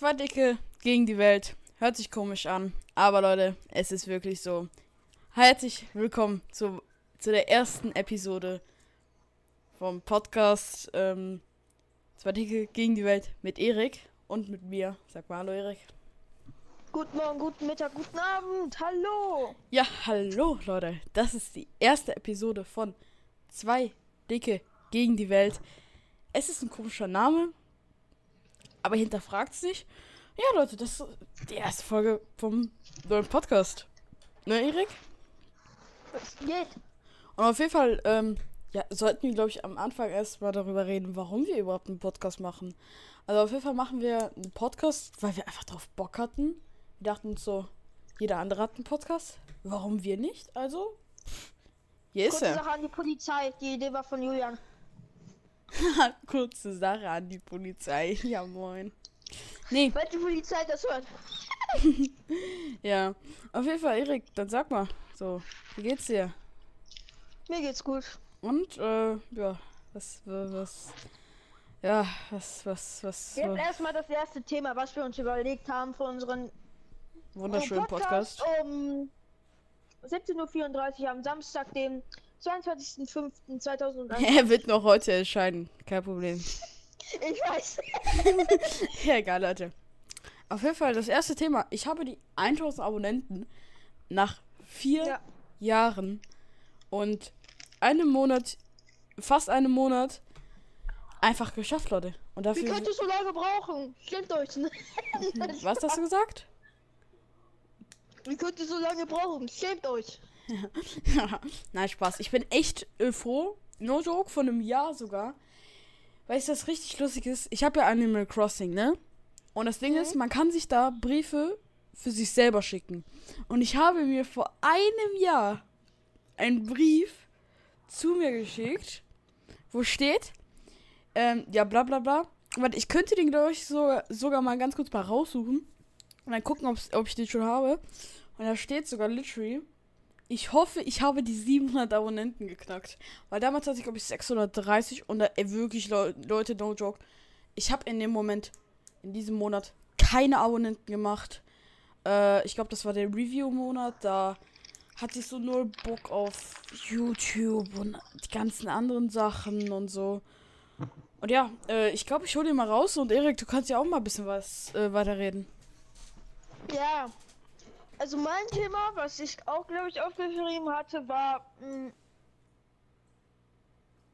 Zwei Dicke gegen die Welt. Hört sich komisch an. Aber Leute, es ist wirklich so. Herzlich willkommen zu, zu der ersten Episode vom Podcast ähm, Zwei Dicke gegen die Welt mit Erik und mit mir. Sag mal hallo Erik. Guten Morgen, guten Mittag, guten Abend. Hallo. Ja, hallo Leute. Das ist die erste Episode von Zwei Dicke gegen die Welt. Es ist ein komischer Name, aber hinterfragt es nicht. Ja, Leute, das ist die erste Folge vom neuen Podcast. Ne, Erik? Was geht? Und auf jeden Fall, ähm, ja, sollten wir, glaube ich, am Anfang erstmal darüber reden, warum wir überhaupt einen Podcast machen. Also auf jeden Fall machen wir einen Podcast, weil wir einfach drauf Bock hatten. Wir dachten uns so, jeder andere hat einen Podcast. Warum wir nicht? Also, hier ist er. Sache an die Polizei. Die Idee war von Julian. Kurze Sache an die Polizei. Ja, moin. Nee, Weil die Polizei das hört. ja. Auf jeden Fall, Erik, dann sag mal, so, wie geht's dir? Mir geht's gut. Und, äh, ja, was, was, ja, was, was, was, Jetzt so, erstmal das erste Thema, was wir uns überlegt haben für unseren wunderschönen Podcast. um 17.34 Uhr am Samstag, dem 22.05.2001. Er wird noch heute erscheinen, kein Problem. ich weiß. Ja, egal, Leute. Auf jeden Fall, das erste Thema. Ich habe die 1000 Abonnenten nach vier Ja. Jahren und einem Monat, fast einem Monat, einfach geschafft, Leute. Und Wie dafür. könnt ihr so lange brauchen? Stimmt euch. ne? Was hast du gesagt? Wie könnt ihr so lange brauchen? Schämt euch. Nein, Spaß. Ich bin echt äh, froh. No joke, von einem Jahr sogar. Weißt du, was richtig lustig ist? Ich habe ja Animal Crossing, ne? Und das Ding ist, man kann sich da Briefe für sich selber schicken. Und ich habe mir vor einem Jahr einen Brief zu mir geschickt, wo steht, ähm, ja, bla bla bla. Warte, ich könnte den, glaube ich, so, sogar mal ganz kurz mal raussuchen. Und dann gucken, ob ich den schon habe. Und da steht sogar literally, ich hoffe, ich habe die 700 Abonnenten geknackt. Weil damals hatte ich, glaube ich, 630 und da, ey, wirklich, Leu- Leute, no joke. Ich habe in dem Moment, in diesem Monat, keine Abonnenten gemacht. Äh, ich glaube, das war der Review-Monat. Da hatte ich so null Bock auf YouTube und die ganzen anderen Sachen und so. Und ja, äh, ich glaube, ich hole den mal raus und Erik, du kannst ja auch mal ein bisschen was äh, weiterreden. Ja. Also mein Thema, was ich auch, glaube ich, aufgeschrieben hatte, war mh,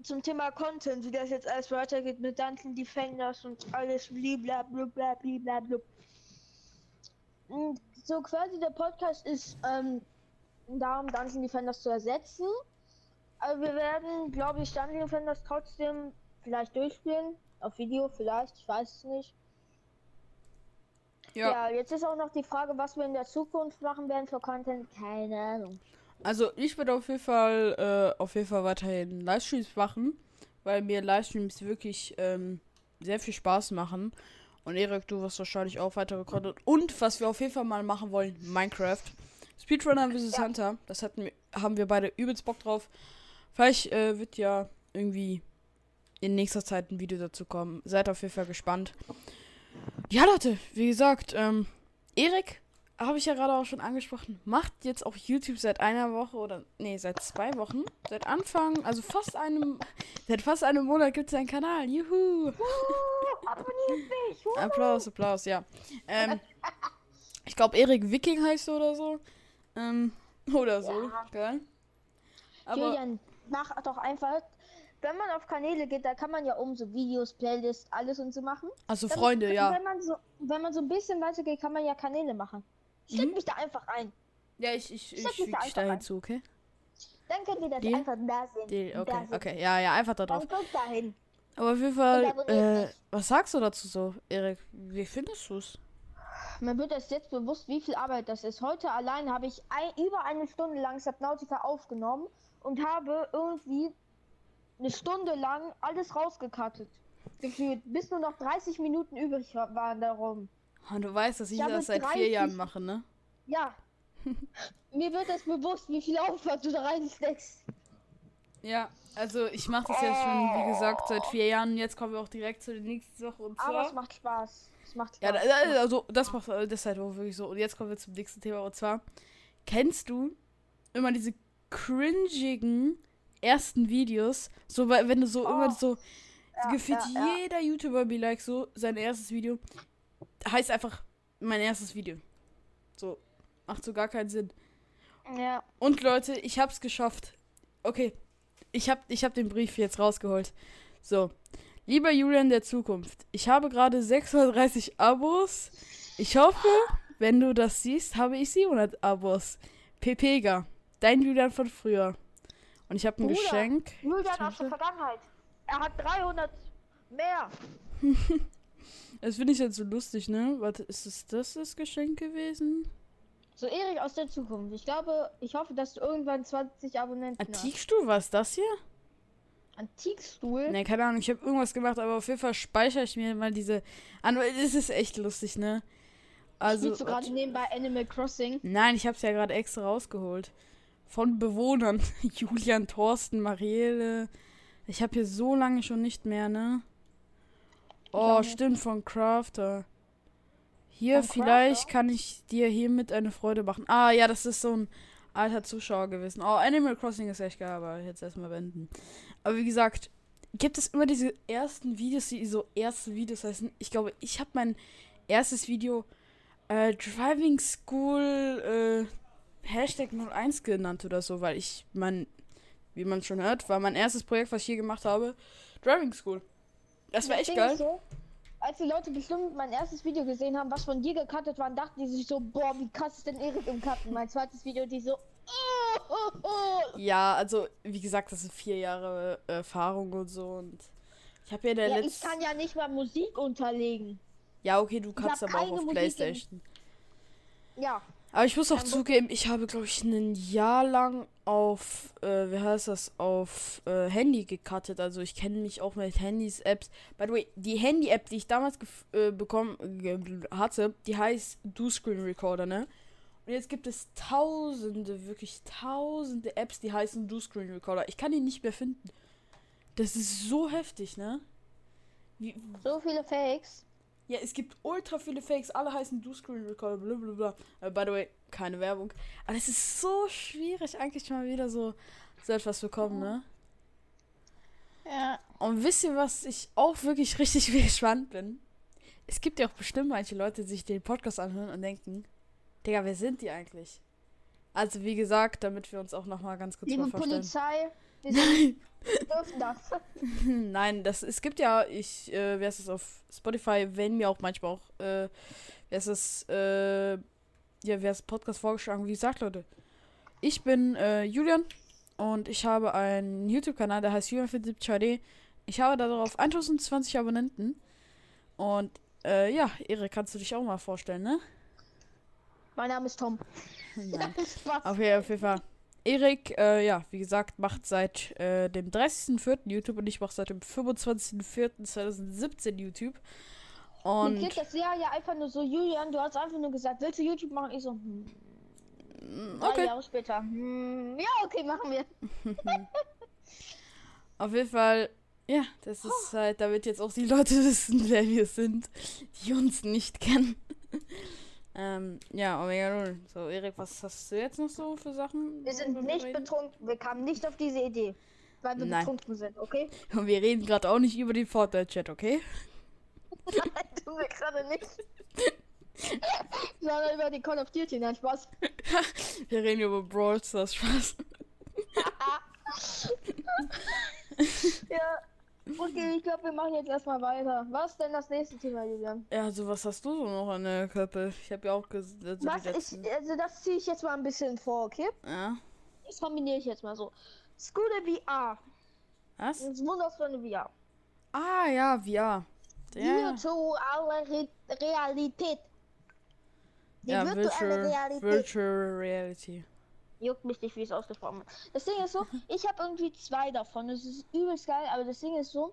zum Thema Content, wie das jetzt alles weitergeht mit Dungeon Defenders und alles blablabla. blablabla. Mh, So quasi der Podcast ist ähm, darum, Dungeon Defenders zu ersetzen. Aber wir werden, glaube ich, Dungeon Defenders trotzdem vielleicht durchspielen. Auf Video vielleicht, ich weiß es nicht. Ja. jetzt ist auch noch die Frage, was wir in der Zukunft machen werden für Content. Keine Ahnung. Also ich werde auf jeden Fall äh, auf jeden Fall weiterhin Livestreams machen, weil mir Livestreams wirklich ähm, sehr viel Spaß machen. Und Erik, du wirst wahrscheinlich auch weitere Content. Und was wir auf jeden Fall mal machen wollen, Minecraft. Speedrunner vs. Ja. Hunter. Das hatten wir, haben wir beide übelst Bock drauf. Vielleicht äh, wird ja irgendwie in nächster Zeit ein Video dazu kommen. Seid auf jeden Fall gespannt. Ja, Leute, wie gesagt, ähm, Erik habe ich ja gerade auch schon angesprochen, macht jetzt auf YouTube seit einer Woche oder nee, seit zwei Wochen. Seit Anfang, also fast einem, seit fast einem Monat gibt es einen Kanal. Juhu! Uh, abonniert mich! Uh. Applaus, Applaus, ja. Ähm, ich glaube, Erik Wiking heißt er oder so. Ähm, oder so, Ja. gell? Aber Julian, mach doch einfach. Wenn man auf Kanäle geht, da kann man ja oben so Videos, Playlists, alles und so machen. also Dann- Freunde, ja. Wenn man so, wenn man so ein bisschen weiter geht, kann man ja Kanäle machen. Steck Mhm. mich da einfach ein. Ja, ich, ich, ich füge da da hinzu, okay? Dann könnt ihr das Deal? einfach da sehen. Da okay, sehen. okay, ja, ja, einfach da drauf. Dann guckt da hin. Aber auf jeden Fall, äh, was sagst du dazu so, Erik? Wie findest du es? Mir wird das jetzt bewusst, wie viel Arbeit das ist. Heute allein habe ich ein, über eine Stunde lang Subnautica aufgenommen und habe irgendwie eine Stunde lang alles rausgekattet. Gefühlt, bis nur noch 30 Minuten übrig wa- waren darum. Und du weißt, dass ich Ich das seit vier 30 Jahren mache, ne? Ja. Mir wird das bewusst, wie viel Aufwand du da reinsteckst. Ja, also ich mache das jetzt schon, wie gesagt, seit vier Jahren. Jetzt kommen wir auch direkt zu der nächsten Sache. Und Aber es zwar. macht Spaß. Es macht Ja, Spaß. da- also das macht äh, halt auch wirklich so. Und jetzt kommen wir zum nächsten Thema. Und zwar, kennst du immer diese cringigen ersten Videos? So, wenn du so immer so. Oh. Ja, gefühlt ja, ja. jeder YouTuber be like so, sein erstes Video heißt einfach mein erstes Video. So, macht so gar keinen Sinn. ja. Und Leute, ich hab's geschafft. Okay, ich hab, ich hab den Brief jetzt rausgeholt. So, lieber Julian der Zukunft, ich habe gerade 630 Abos. Ich hoffe, wenn du das siehst, habe ich 700 Abos. Pepega, dein Julian von früher. Und ich habe ein Bruder, Geschenk. Julian aus der Vergangenheit. Er hat 300 mehr. Das finde ich jetzt so lustig, ne? Warte, ist es das das Geschenk gewesen? So, Erik aus der Zukunft. Ich glaube, ich hoffe, dass du irgendwann 20 Abonnenten hast. Antikstuhl, was ist das hier? Antikstuhl? Ne, keine Ahnung, ich habe irgendwas gemacht, aber auf jeden Fall speichere ich mir mal diese an, es ist echt lustig, ne? Also Spielst du gerade nebenbei Animal Crossing? Nein, ich habe es ja gerade extra rausgeholt. Von Bewohnern. Julian, Thorsten, Marielle. Ich habe hier so lange schon nicht mehr, ne? Oh, stimmt, von Crafter. Hier, Von vielleicht Crafter? kann ich dir hiermit eine Freude machen. Ah, ja, das ist so ein alter Zuschauer gewesen. Oh, Animal Crossing ist echt geil, aber jetzt erstmal wenden. Aber wie gesagt, gibt es immer diese ersten Videos, die so erste Videos heißen. Ich glaube, ich habe mein erstes Video äh, Driving School äh, Hashtag 01 genannt oder so, weil ich mein, wie man schon hört, war mein erstes Projekt, was ich hier gemacht habe, Driving School. Das war echt geil. So, als die Leute bestimmt mein erstes Video gesehen haben, was von dir gecuttet war, dachten die sich so, boah, wie krass ist denn Erik im Cutten? Mein zweites Video, die so, oh, oh, oh. Ja, also wie gesagt, das sind vier Jahre äh, Erfahrung und so und ich habe ja der Ja, ich letzte. kann ja nicht mal Musik unterlegen. Ja, okay, du kannst aber auch auf Musik Playstation. Ja, Aber ich muss auch zugeben, ich habe, glaube ich, ein Jahr lang auf, äh, wie heißt das, auf äh, Handy gecuttet. Also ich kenne mich auch mit Handys, Apps. By the way, die Handy-App, die ich damals gef- äh, bekommen hatte, die heißt Do Screen Recorder, ne? Und jetzt gibt es tausende, wirklich tausende Apps, die heißen Do Screen Recorder. Ich kann die nicht mehr finden. Das ist so heftig, ne? Wie, so viele Fakes. Ja, es gibt ultra viele Fakes, alle heißen Do Screen Recorder, blablabla. Uh, by the way, keine Werbung. Aber es ist so schwierig, eigentlich mal wieder so, so etwas bekommen, ne? Ja. Und wisst ihr, was ich auch wirklich richtig gespannt bin? Es gibt ja auch bestimmt manche Leute, die sich den Podcast anhören und denken, Digga, wer sind die eigentlich? Also, wie gesagt, damit wir uns auch nochmal ganz kurz Liebe vorstellen. Polizei, wir sind, dürfen das. Nein, das es gibt ja, ich, äh, wer ist es auf Spotify, wenn mir auch manchmal auch, äh, wer ist es, äh, ja, wer ist Podcast vorgeschlagen? Wie gesagt, Leute, ich bin äh, Julian und ich habe einen YouTube-Kanal, der heißt Julian 4 Ich habe darauf 1020 Abonnenten und äh, ja, Erik, kannst du dich auch mal vorstellen, ne? Mein Name ist Tom. Nein. Auf jeden Fall. Erik, äh, ja, wie gesagt, macht seit äh, dem 30.04. YouTube und ich mache seit dem 25.04.2017 YouTube. Mir Und geht das Jahr ja einfach nur so, Julian, du hast einfach nur gesagt, willst du YouTube machen? Ich so, hm, drei okay, Jahre später. Hm, ja, okay, machen wir. auf jeden Fall, ja, das ist halt, damit jetzt auch die Leute wissen, wer wir sind, die uns nicht kennen. Ähm, ja, Omega Null. So, Erik, was hast du jetzt noch so für Sachen? Wir sind nicht reden? betrunken. Wir kamen nicht auf diese Idee. Weil wir Nein. betrunken sind, okay? Und wir reden gerade auch nicht über den Fortnite-Chat, okay? Nein, tun wir gerade nicht. Sondern über die Call of Duty, nein, Spaß. Wir reden über Brawl Stars, Spaß. Ja. Okay, ich glaube, wir machen jetzt erstmal weiter. Was ist denn das nächste Thema, Julian? Ja, also was hast du so noch an der Köppe? Ich habe ja auch gesagt, also Was ich, also das ziehe ich jetzt mal ein bisschen vor, okay? Ja. Das kombiniere ich jetzt mal so. Scooter VR. Was? Das wunderschöne VR. Ah, ja, VR. Ja, Virtuelle Re Realität. Die ja virtuelle Virtual, Realität. Virtual Reality. Juckt mich nicht, wie es ausgesprochen wird. Das Ding ist so, ich habe irgendwie zwei davon. Das ist übelst geil, aber das Ding ist so,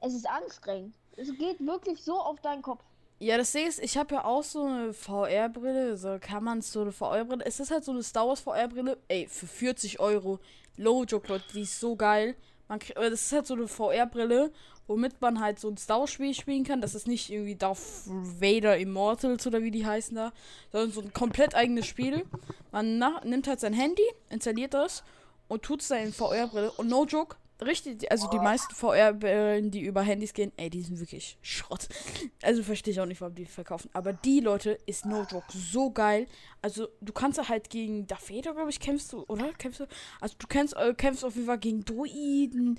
es ist anstrengend. Es geht wirklich so auf deinen Kopf. Ja, das Ding ist, ich habe ja auch so eine VR-Brille. So kann man so eine VR-Brille. Es ist halt so eine Star Wars VR-Brille. Ey, für 40 Euro. Low Joke, Leute, die ist so geil. Man krieg, das ist halt so eine VR-Brille, womit man halt so ein Star Wars-Spiel spielen kann. Das ist nicht irgendwie Darth Vader Immortals oder wie die heißen da, sondern so ein komplett eigenes Spiel. Man nimmt halt sein Handy, installiert das und tut es dann in VR-Brille. Und no joke, richtig, also die meisten VR-Brillen, die über Handys gehen, ey, die sind wirklich Schrott. Also verstehe ich auch nicht, warum die verkaufen. Aber die Leute ist no joke so geil. Also du kannst halt gegen Darth Vader, glaube ich, kämpfst du, oder? Kämpfst du? Also du kämpfst, äh, kämpfst auf jeden Fall gegen Druiden,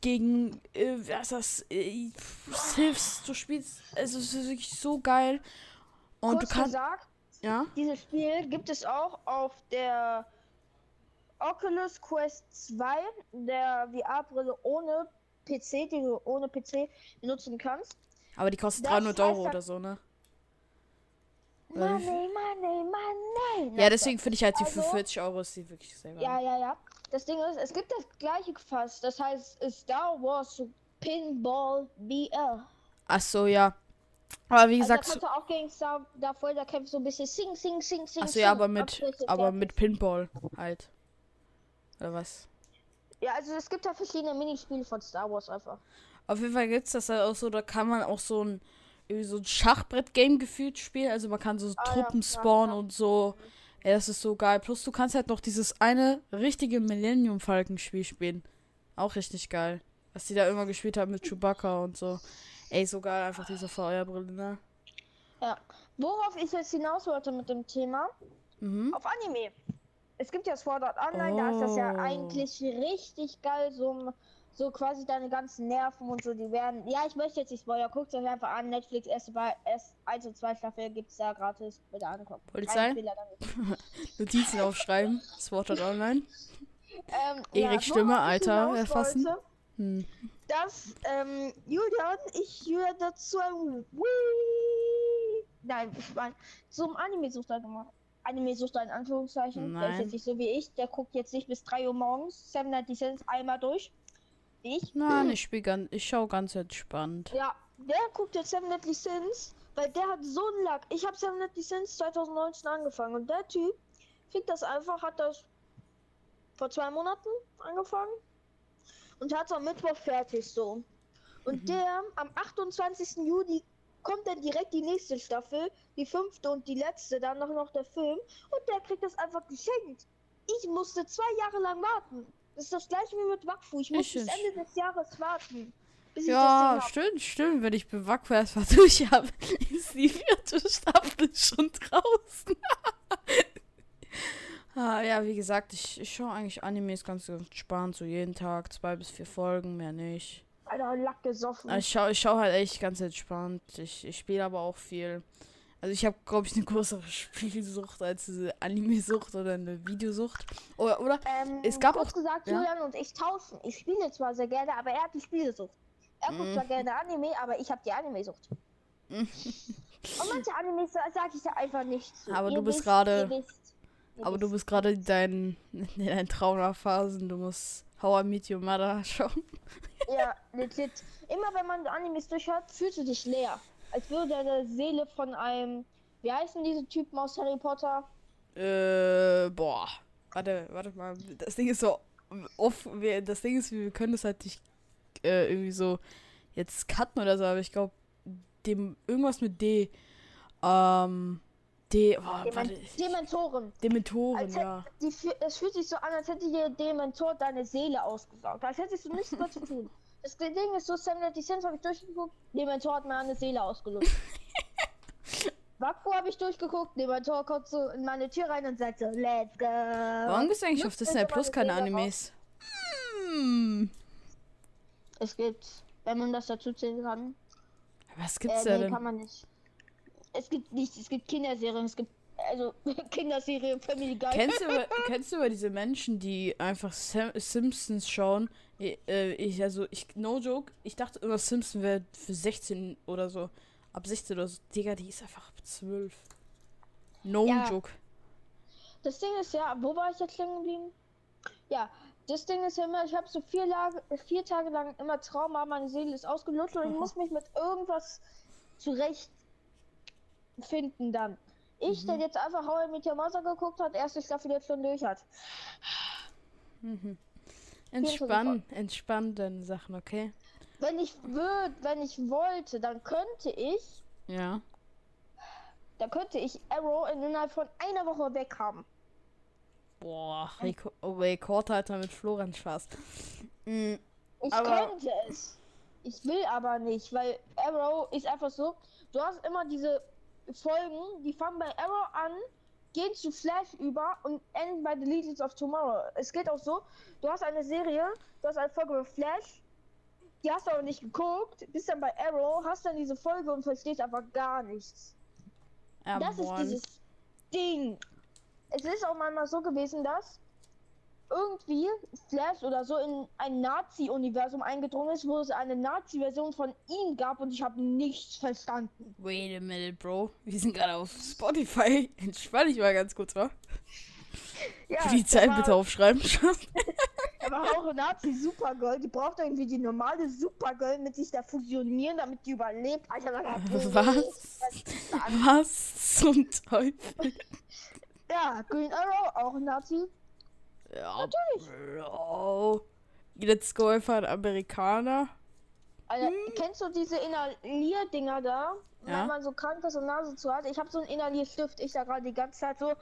gegen, äh, was das, äh, Siths, du spielst, also es ist wirklich so geil. Und Kurz du kannst, gesagt, ja? dieses Spiel gibt es auch auf der Oculus Quest 2, der VR-Brille ohne PC, die du ohne PC benutzen kannst. Aber die kostet Das 300 heißt Euro oder so, ne? Money, money, money. Ja, deswegen finde ich halt die für Also- 40 Euro ist die wirklich sehr geil. Ja, ja, ja. Das Ding ist, es gibt das gleiche fast. Das heißt Star Wars Pinball VR. Ach so, ja. Aber wie Also da gesagt, kannst du auch gegen Star davor, da kämpfst du ein bisschen Sing, Sing, Sing, Sing. ach so, ja, aber mit, aber mit Pinball halt. Oder was? Ja, also es gibt da verschiedene Minispiele von Star Wars einfach. Auf jeden Fall gibt's das halt auch so, da kann man auch so ein, so ein Schachbrett-Game gefühlt spielen. Also man kann so Ah, ja, Truppen ja, spawnen ja. und so. Ja, das ist so geil. Plus du kannst halt noch dieses eine richtige Millennium Falcon Spiel spielen. Auch richtig geil. Was die da immer gespielt haben mit Chewbacca und so. Ey, so geil einfach diese VR-Brille, ne? Ja. Worauf ich jetzt hinaus wollte mit dem Thema, Mhm. auf Anime. Es gibt ja Sword Art Online, da ist das ja Oh. eigentlich richtig geil, so, so quasi deine ganzen Nerven und so, die werden. Ja, ich möchte jetzt nicht spoilern, guckt euch einfach an, Netflix, erste Be- erst 1 und 2 Staffel gibt's da gratis, bitte angucken. Polizei? Notizen aufschreiben. Sword Art Online. Ähm, Erik ja, Stimme, Alter, erfassen. wollte, Hm. dass ähm, Julian, ich höre dazu ein Wii. Nein, ich meine, zum Anime-Suchter gemacht. Anime-Suchter in Anführungszeichen. Der ist Nein. jetzt nicht so wie ich, der guckt jetzt nicht bis 3 Uhr morgens Seven Night Cents einmal durch. Ich. Nein, ich spiel ganz, ich schau ganz entspannt. Ja, der guckt jetzt Seven Deadly Sins, weil der hat so einen Lack. Ich habe Seven Deadly Sins 2019 angefangen und der Typ kriegt das einfach, hat das vor zwei Monaten angefangen und hat es am Mittwoch fertig so. Und der am 28. Juli kommt dann direkt die nächste Staffel, die fünfte und die letzte, dann noch, noch der Film und der kriegt das einfach geschenkt. Ich musste zwei Jahre lang warten. Das ist das gleiche wie mit Wakfu. Ich muss Ich bis. Ende des Jahres warten. Ja, stimmt, stimmt. Wenn ich bewackt erstmal durch habe, ist die vierte Staffel schon draußen. ah, ja, wie gesagt, ich, ich schaue eigentlich Animes ganz entspannt, so jeden Tag, zwei bis vier Folgen, mehr nicht. Alter, Lack gesoffen. Aber Ich schaue ich schau halt echt ganz entspannt. Ich, ich spiele aber auch viel. Also ich habe, glaube ich, eine größere Spielsucht als diese Anime-Sucht oder eine Videosucht. Oder, oder? ähm, es gab kurz auch- gesagt, ja? Julian und ich tauschen. Ich spiele zwar sehr gerne, aber er hat die Spielesucht. Er guckt Mhm. zwar gerne Anime, aber ich habe die Anime-Sucht. und manche Animes sa- sag ich da einfach nicht zu. Aber Ihr du bist gerade- wisst, Aber du bist gerade in deinen, in deinen Traumaphasen. Du musst How I Meet Your Mother schauen. Ja, legit. Immer wenn man Animes durchhört, fühlst du dich leer. Als würde deine Seele von einem. Wie heißen diese Typen aus Harry Potter? Äh, boah. Warte, warte mal. Das Ding ist so off. Das Ding ist, wir können das halt nicht äh, irgendwie so jetzt cutten oder so, aber ich glaube, dem irgendwas mit D. Ähm. D. Oh, Demen warte. Dementoren. Dementoren, Als hätt- ja. Die, es fühlt sich so an, als hätte dir Dementor deine Seele ausgesaugt. Als hättest du nichts mehr zu tun. Das Ding ist so, Sam die Sense habe ich durchgeguckt, Dementor hat mir eine Seele ausgelöst. Wakfu habe ich durchgeguckt, Dementor kommt so in meine Tür rein und sagt so, let's go. Warum gibt's eigentlich auf Disney Plus meine keine Animes? Hm. Es gibt, wenn man das dazu zählen kann. Was gibt's Äh, da nee, denn? kann man nicht. Es gibt nichts, es gibt Kinderserien, es gibt, also Kinderserien, Family Guy. Kennst du, über- kennst du über diese Menschen, die einfach Sam Simpsons schauen? Ich, äh, ich, also, ich, no joke, ich dachte immer, Simpson wäre für 16 oder so. Ab 16 oder so. Digga, die ist einfach ab 12. No Ja. joke. Das Ding ist ja, wo war ich jetzt hängen geblieben? Ja, das Ding ist ja immer, ich habe so vier, Lage, vier Tage lang immer Trauma, meine Seele ist ausgelutscht und ich muss mich mit irgendwas zurecht finden dann. Ich, Mhm. der jetzt einfach I Met Your Mother geguckt hat, erste Staffel jetzt schon durch hat. Mhm. Entspann, entspann deine Sachen, okay? Wenn ich würde, wenn ich wollte, dann könnte ich, Ja. dann könnte ich Arrow in- innerhalb von einer Woche weg haben. Boah, Reko oh, Rekordhalter mit Florian Spaß. Mm, Ich Aber- könnte es. Ich will aber nicht, weil Arrow ist einfach so. Du hast immer diese Folgen, die fangen bei Arrow an, gehen zu Flash über und enden bei The Legends of Tomorrow. Es geht auch so, du hast eine Serie, du hast eine Folge bei Flash, die hast du aber nicht geguckt, bist dann bei Arrow, hast dann diese Folge und verstehst einfach gar nichts. ja, Das ist dieses Ding. Es ist auch manchmal so gewesen, dass irgendwie Flash oder so in ein Nazi-Universum eingedrungen ist, wo es eine Nazi-Version von ihm gab und ich habe nichts verstanden. Wait a minute, Bro. Wir sind gerade auf Spotify. Entspann dich mal ganz kurz, wa? Ja, Für die Zeit war, bitte aufschreiben. Da war auch eine Nazi-Supergirl, die braucht irgendwie die normale Supergirl mit sich da fusionieren, damit die überlebt. Alter, da gab es Was? Was zum Teufel? Ja, Green Arrow, auch ein Nazi. Ja, Bro. Let's go einfach ein Amerikaner. Alter, kennst du diese Inhalier-Dinger da? Ja. Wenn man so krank ist und Nase zu hat. Ich habe so einen Inhalierstift. Ich da gerade die ganze Zeit so.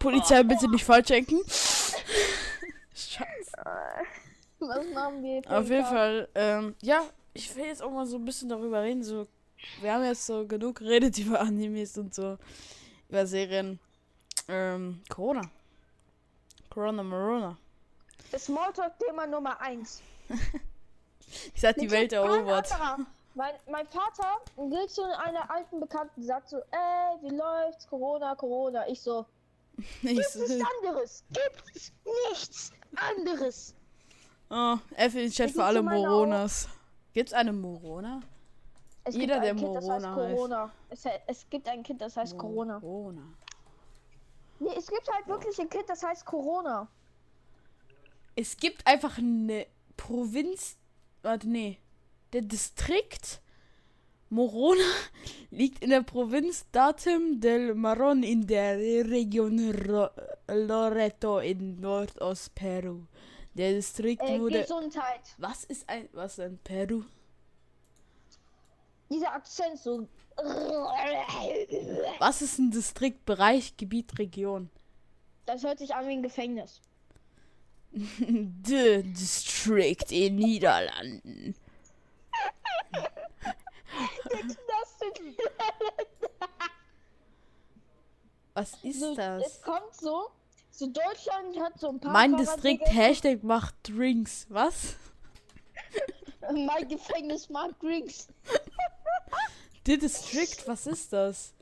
Polizei, bitte nicht falsch denken. Scheiße. Was machen wir? für Auf jeden? Fall, ähm, ja, ich will jetzt auch mal so ein bisschen darüber reden. So, wir haben jetzt so genug geredet über Animes und so, über Serien. Ähm, Corona. Corona Morona. Das Smalltalk-Thema Nummer 1. Ich sag, die Welt erobert. Mein, mein Vater geht zu einer alten Bekannten, sagt so, ey, wie läuft's? Corona, Corona. Ich so, nichts anderes. Gibt's nichts anderes. oh, F in den Chat für alle Moronas. Gibt's eine Morona? Es Jeder, der Kind, das heißt Morona heißt. Corona. Es, es gibt ein Kind, das heißt Corona. Corona. Nee, es gibt halt wirklich ein Kind, das heißt Corona. Es gibt einfach eine Provinz. Warte, nee. Der Distrikt Morona liegt in der Provinz Datum del Marron in der Region Ro Loreto in Nordost-Peru. Der Distrikt Äh, wurde. Gesundheit. Was ist ein. Was ist ein Peru? Dieser Akzent so. Was ist ein Distrikt, Bereich, Gebiet, Region? Das hört sich an wie ein Gefängnis. The District in Niederlanden. Was ist so, Es das? kommt so. So Deutschland hat so ein paar. Mein Distrikt. Hashtag macht Drinks. Was? Mein Gefängnis mag Drinks. The District, was ist das?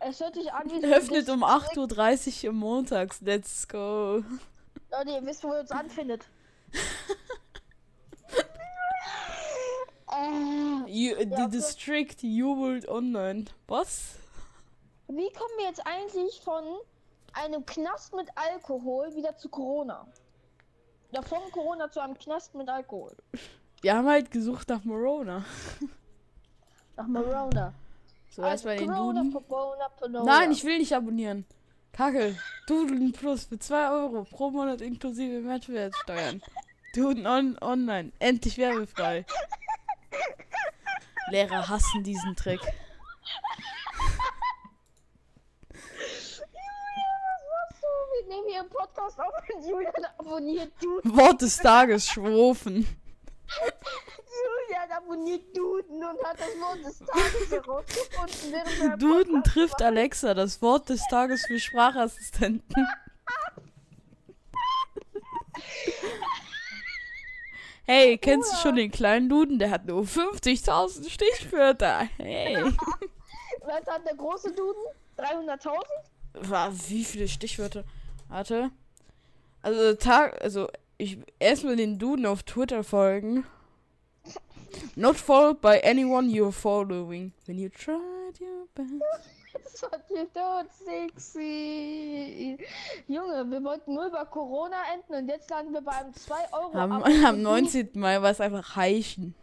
Es hört sich an wie Öffnet um Distrikt. 8.30 Uhr montags. Let's go. Leute, ihr wisst, wo ihr uns anfindet. äh, You, the. District jubelt online. Was? wie kommen wir jetzt eigentlich von einem Knast mit Alkohol wieder zu Corona? Oder von Corona zu einem Knast mit Alkohol? Wir haben halt gesucht nach Morona. Nach Corona. So, erstmal den Duden. Corona, Corona. Nein, ich will nicht abonnieren. Kacke. Duden Plus für 2 Euro pro Monat inklusive Mehrwertsteuern. Duden on online. Endlich werbefrei. Lehrer hassen diesen Trick. Was machst du? Wir nehmen hier einen Podcast auf und Julian abonniert Duden. Wort des Tages, Schwofen. Julian abonniert Duden und hat das Wort des Tages herausgefunden. er Duden trifft. Alexa, das Wort des Tages für Sprachassistenten. Hey, kennst du schon den kleinen Duden? Der hat nur 50.000 Stichwörter. Hey. Was hat der große Duden? 300.000? Wa- Wie viele Stichwörter? Warte. Also Tag, also ich erstmal den Duden auf Twitter folgen. Not followed by anyone you're following. When you tried your best. Das war dir tot sexy. Junge, wir wollten nur über Corona enden und jetzt landen wir bei einem 2 Euro. Am, am für 19. Mai war es einfach Heichen.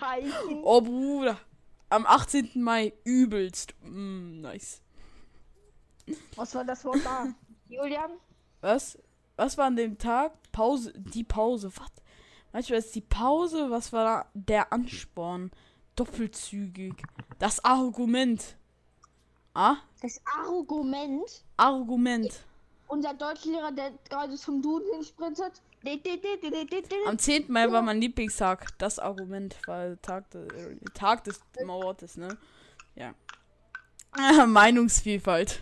Heichen. Oh Bruder. am 18. Mai übelst. Mm, nice. Was war das Wort da? Julian? Was? Was war an dem Tag? Pause. Die Pause. Was? Manchmal ist die Pause. Was war da? Der Ansporn. Doppelzügig. Das Argument. Ah? Das Argument? Argument. Unser Deutschlehrer, der gerade zum Duden hinsprintet. Am 10. Mai war mein Lieblingstag. Das Argument war Tag, de, Tag des Wortes, ne? Ja. Meinungsvielfalt.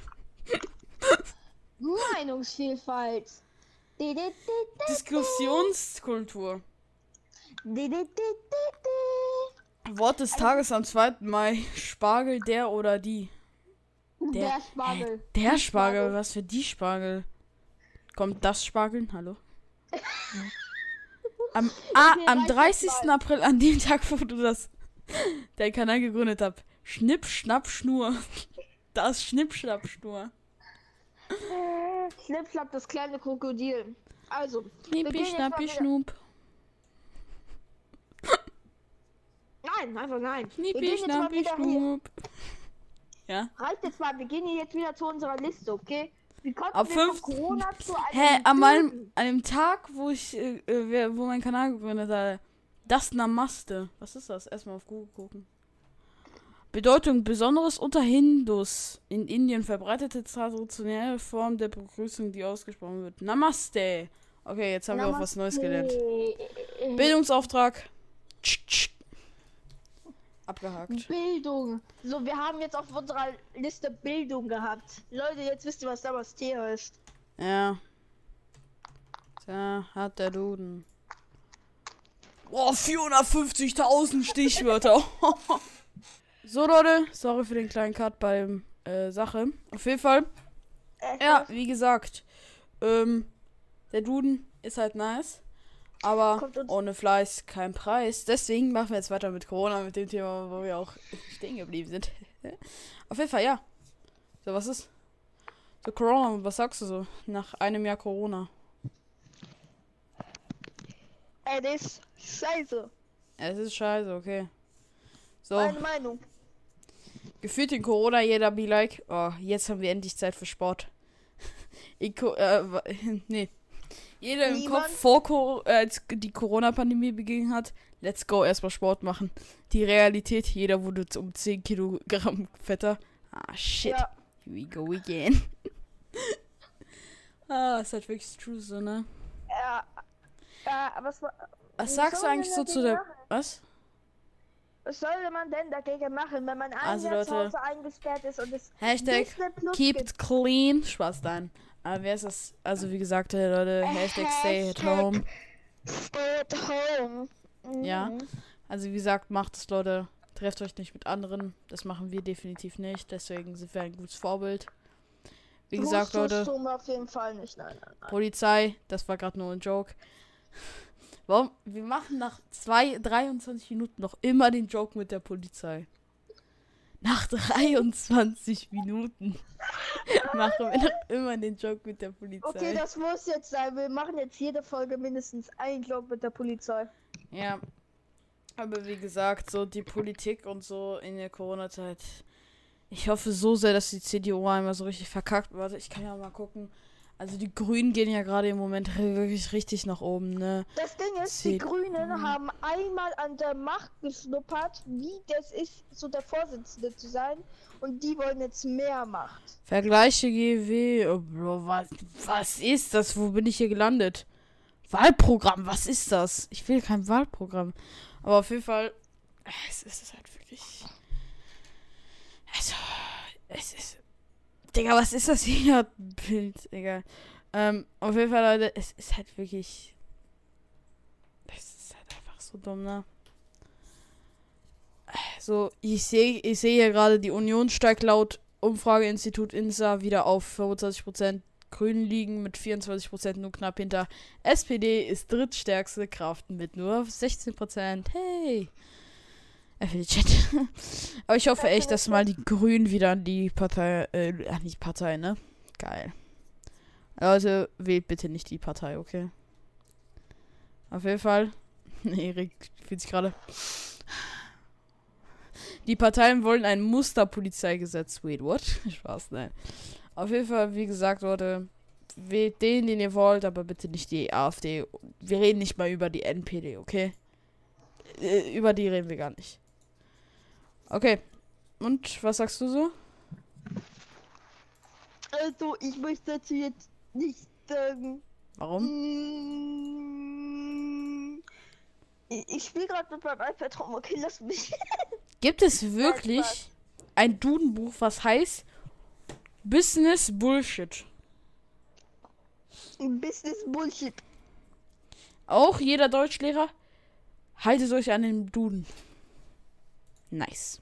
Meinungsvielfalt. Diskussionskultur. Wort des Tages am 2. Mai. Spargel, der oder die. Der, der Spargel. Äh, der Spargel. Was für die Spargel? Kommt das Spargeln? Hallo? Am, ah, am 30. April, an dem Tag, wo du das dein Kanal gegründet hast. Schnipp, schnapp, Schnur. Das Schnipp, schnapp, Schnur. Schnapp, das kleine Krokodil. Also. Schnippi, schnappi, schnup. Nein, einfach nein. Schnippi, schnappi, schnup. Ja? Halt jetzt mal, wir gehen jetzt wieder zu unserer Liste, okay? Wie kommt Ab 5. Hä, an meinem, an dem Tag, wo ich, äh, äh wo mein Kanal gegründet habe, das Namaste. Was ist das? Erstmal auf Google gucken. Bedeutung besonderes unter Hindus. In Indien verbreitete traditionelle Form der Begrüßung, die ausgesprochen wird. Namaste. Okay, jetzt haben Namaste. wir auch was Neues gelernt. Bildungsauftrag. Abgehakt. Bildung. So, wir haben jetzt auf unserer Liste Bildung gehabt. Leute, jetzt wisst ihr, was damals Thea ist. Ja. Da hat der Duden. Boah, 450.000 Stichwörter. so, Leute. Sorry für den kleinen Cut beim äh, Sache. Auf jeden Fall. Äh, ja, wie gesagt. Ähm, der Duden ist halt nice. Aber ohne Fleiß kein Preis. Deswegen machen wir jetzt weiter mit Corona, mit dem Thema, wo wir auch stehen geblieben sind. Auf jeden Fall, ja. So, was ist? So, Corona, was sagst du so nach einem Jahr Corona? Es ist scheiße. Es ist scheiße, okay. So. Meine Meinung. Gefühlt in Corona jeder be like, oh, jetzt haben wir endlich Zeit für Sport. ich, äh, nee, jeder im Kopf vor äh, als die Corona-Pandemie begonnen hat, let's go, erstmal Sport machen. Die Realität, jeder wurde um 10 Kilogramm fetter. Ah, shit. Ja. Here we go again. ah, ist halt wirklich true so, ne? Ja. Ja, was, was sagst du eigentlich so zu der. Was? Was soll man denn dagegen machen, wenn man ein also, Jahr zu Hause eingesperrt ist und es Hashtag keep it clean. Spaß dann. Aber wer ist das? Also wie gesagt, Leute, Hashtag stay at home. Stay at home. Mhm. Ja. Also wie gesagt, macht es, Leute. Trefft euch nicht mit anderen. Das machen wir definitiv nicht. Deswegen sind wir ein gutes Vorbild. Wie gesagt, Leute. auf jeden Fall nicht. Nein, nein, nein. Polizei, das war gerade nur ein Joke. Warum? Wir machen nach zwei, 23 Minuten noch immer den Joke mit der Polizei. Nach 23 Minuten machen wir noch immer den Joke mit der Polizei. Okay, das muss jetzt sein. Wir machen jetzt jede Folge mindestens einen Joke mit der Polizei. Ja. Aber wie gesagt, so die Politik und so in der Corona-Zeit. Ich hoffe so sehr, dass die CDU einmal so richtig verkackt. Warte, ich kann ja mal gucken. Also die Grünen gehen ja gerade im Moment wirklich richtig nach oben, ne? Das Ding ist, die Grünen haben einmal an der Macht geschnuppert, wie das ist, so der Vorsitzende zu sein. Und die wollen jetzt mehr Macht. Vergleiche GW. Oh, Bro, was, was ist das? Wo bin ich hier gelandet? Wahlprogramm, was ist das? Ich will kein Wahlprogramm. Aber auf jeden Fall, es ist halt wirklich. Also, es ist Digga, was ist das hier? Bild, Digga. Ähm, auf jeden Fall, Leute, es ist halt wirklich. Es ist halt einfach so dumm, ne? So, ich sehe ich sehe hier gerade, die Union steigt laut Umfrageinstitut INSA wieder auf 25%. Grünen liegen mit 24% nur knapp hinter. SPD ist drittstärkste Kraft mit nur 16%. Hey! Äh, für die Chat. Aber ich hoffe echt, dass mal die Grünen wieder an die Partei, äh, an die Partei, ne? Geil. Also wählt bitte nicht die Partei, okay? Auf jeden Fall. Erik fühlt sich gerade. Die Parteien wollen ein Musterpolizeigesetz. Wait, what? Spaß, nein. Auf jeden Fall, wie gesagt, Leute, wählt den, den ihr wollt, aber bitte nicht die AfD. Wir reden nicht mal über die NPD, okay? Äh, über die reden wir gar nicht. Okay. Und was sagst du so? Also, ich möchte dazu jetzt nicht sagen. Warum? Mm, Ich, spiele gerade mit meinem iPad rum, okay, lass mich. Gibt es wirklich ein Dudenbuch, was heißt Business Bullshit? Business Bullshit. Auch jeder Deutschlehrer haltet euch an den Duden. Nice.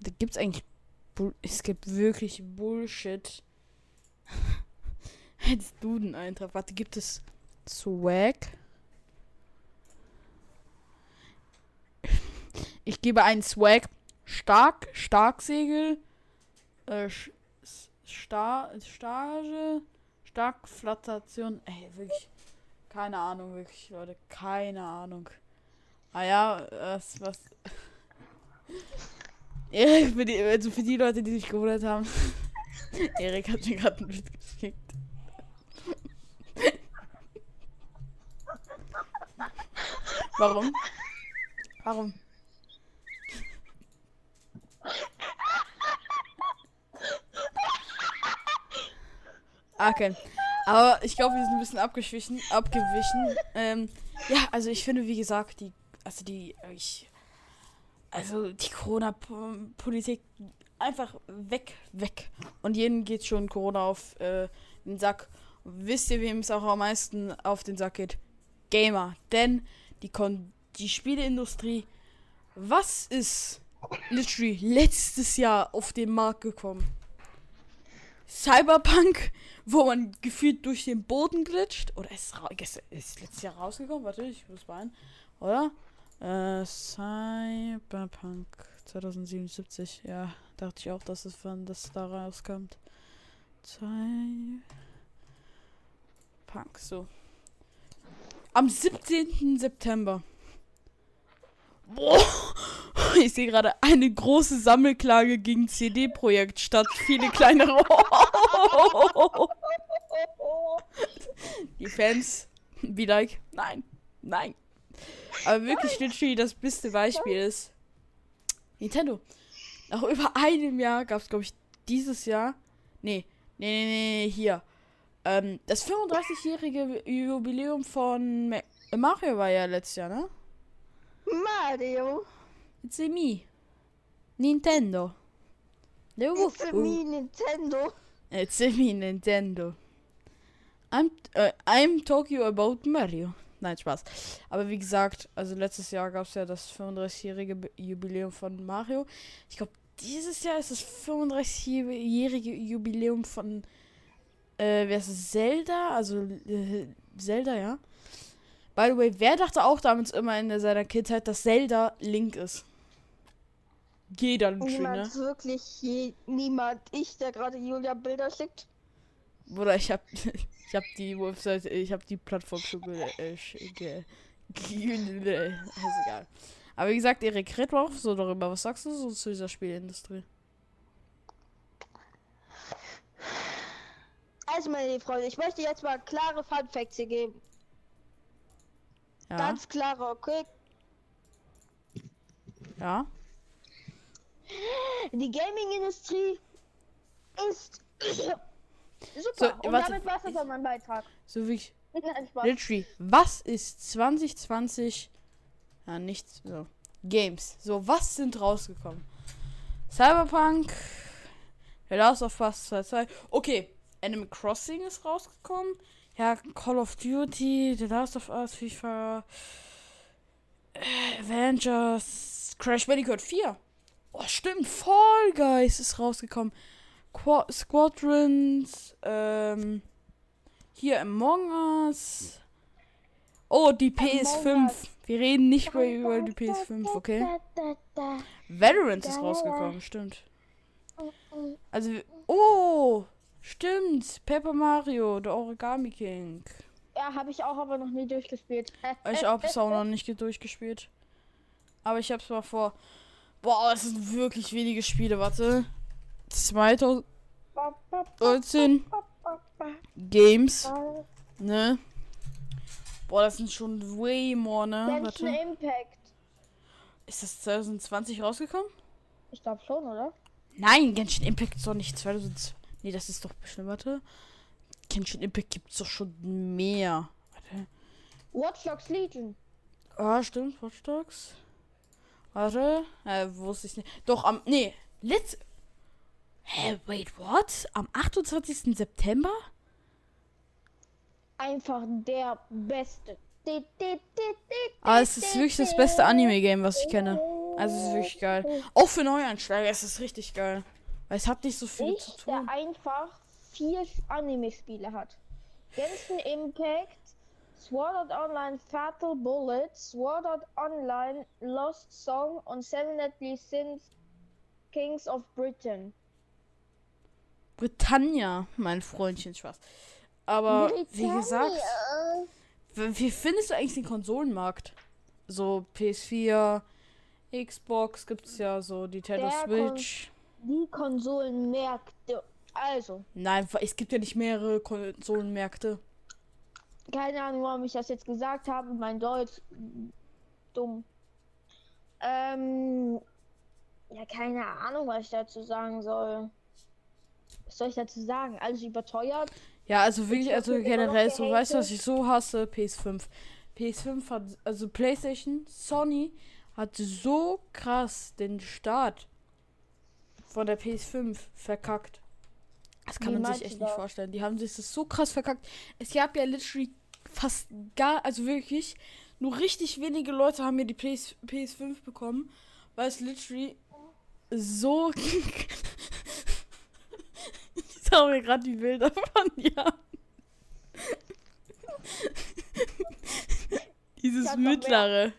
Da gibt's eigentlich Bull es gibt wirklich Bullshit. Als Duden eintrag. Warte, gibt es Swag? Ich gebe einen Swag. Stark, Starksegel, äh, Star, Stage, Starkflattation. Ey, wirklich. Keine Ahnung, wirklich, Leute. Keine Ahnung. Ah ja, was, was. Erik, für die, also für die Leute, die sich gewundert haben. Erik hat mir gerade ein Bild geschickt. Warum? Warum? Okay. Aber ich glaube, wir sind ein bisschen abgeschwichen, abgewichen. Ähm, ja, also ich finde, wie gesagt, die, also die, ich, also die Corona-Politik einfach weg, weg. Und jedem geht schon Corona auf äh, den Sack. Wisst ihr, wem es auch am meisten auf den Sack geht? Gamer. Denn die, Kon die Spieleindustrie, was ist literally letztes Jahr auf den Markt gekommen? Cyberpunk, wo man gefühlt durch den Boden glitscht. Oder ist, ist letztes Jahr rausgekommen? Warte, ich muss mal. Oder? Äh, Cyberpunk 2077. Ja, dachte ich auch, dass es von das da rauskommt. Cyberpunk, so. Am 17. September. Boah. Ich sehe gerade eine große Sammelklage gegen CD-Projekt statt viele kleinere. Die Fans, wie like, nein, nein. Aber wirklich literally das beste Beispiel ist Nintendo. Nach über einem Jahr gab es, glaube ich, dieses Jahr. Nee, nee, nee, nee, hier. Ähm, das 35-jährige Jubiläum von Ma Mario war ja letztes Jahr, ne? Mario. It's a me. Nintendo. It's a me Nintendo. It's a me, Nintendo. I'm, äh, I'm talking about Mario. Nein, Spaß. Aber wie gesagt, also letztes Jahr gab es ja das 35-jährige Be- Jubiläum von Mario. Ich glaube, dieses Jahr ist das 35-jährige Jubiläum von, äh, wer ist es? Zelda? Also, äh, Zelda, ja. By the way, wer dachte auch damals immer in seiner Kindheit, dass Zelda Link ist? Jeder literally, ne? Niemand, wirklich je, niemand. Ich, der gerade Julia Bilder schickt. Bruder, ich hab, ich hab die Website, ich hab die Plattform schon ge, äh, ge, ge, ist egal. Aber wie gesagt, Erik, red mal auch so darüber. Was sagst du so zu dieser Spielindustrie? Also, meine lieben Freunde, ich möchte jetzt mal klare Fun Facts hier geben. Ja, Ganz klare, okay? ja. Die Gaming-Industrie ist super. So, Und warte. damit war's das auch mein Beitrag. So wie ich, Nein, Spaß. literally, was ist 2020, ja, nichts, so, Games. So, was sind rausgekommen? Cyberpunk, The Last of Us 2, 2. Okay, Animal Crossing ist rausgekommen. Ja, Call of Duty, The Last of Us, FIFA, äh, Avengers, Crash Bandicoot 4. Oh, stimmt, Fall Guys ist rausgekommen. Qua Squadrons, ähm, hier Among Us. Oh, die PS5. Us. Wir reden nicht mehr über die PS5, okay? Veterans ist rausgekommen, stimmt. Also, oh, stimmt. Paper Mario, der Origami King. Ja, habe ich auch aber noch nie durchgespielt. Ich habe es auch noch nicht durchgespielt. Aber ich habe es mal vor Boah, das sind wirklich wenige Spiele. Warte. 2019 Games. Ne? Boah, das sind schon way more, ne? Warte. Impact. Ist das 2020 rausgekommen? Ich glaube schon, oder? Nein, Genshin Impact ist doch nicht 2000. Nee, das ist doch bestimmt, warte. Genshin Impact gibt's doch schon mehr. Warte. Watch Dogs Legion. Ah, stimmt, Watch Dogs. Warte. Äh, wusste ich nicht. Doch, am. Nee, let's. Hä, wait, what? Am 28. September? Einfach der beste. Ah, es ist wirklich das beste Anime-Game, was ich kenne. Also, es ist wirklich geil. Auch für Neueinsteiger ist es richtig geil. Weil es hat nicht so viel zu Ich, der tun. einfach vier Anime-Spiele hat. Genshin Impact, Sword Art Online Fatal Bullet, Sword Art Online Lost Song und Seven Deadly Sins Kings of Britain. Britannia, mein Freundchen, Spaß. Aber, wie gesagt. Wie findest du eigentlich den Konsolenmarkt? So PS4, Xbox gibt's ja so, Nintendo Der Switch. Die Konsolenmärkte. Also, Nein, es gibt ja nicht mehrere Konsolenmärkte. keine Ahnung, warum ich das jetzt gesagt habe. Mein Deutsch. Dumm. Ähm. Ja, keine Ahnung, was ich dazu sagen soll. Was soll ich dazu sagen? Alles überteuert. Ja, also wirklich, also generell so, weißt du, was ich so hasse? PS5. PS5 hat, also PlayStation, Sony hat so krass den Start von der PS5 verkackt. Das kann Wie man sich echt nicht vorstellen. Die haben sich das so krass verkackt. Es gab ja literally fast gar, also wirklich, nur richtig wenige Leute haben mir die PS, PS5 bekommen, weil es literally so. ich schau mir gerade die Bilder von. Dieses hab noch mehr. mittlere.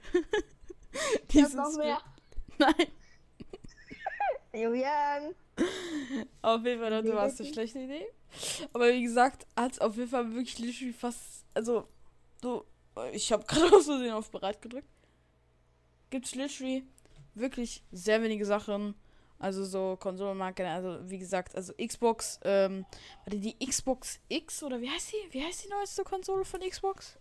Hab noch mehr. Nein, Julian. auf jeden Fall, du hast eine schlechte Idee. Aber wie gesagt, hat es auf jeden Fall wirklich fast. Also, so. Ich habe gerade aus Versehen auf bereit gedrückt. Gibt's literally wirklich sehr wenige Sachen. Also so Konsolenmarken, also wie gesagt, also Xbox, ähm, warte, die Xbox X oder wie heißt die? Wie heißt die neueste Konsole von Xbox?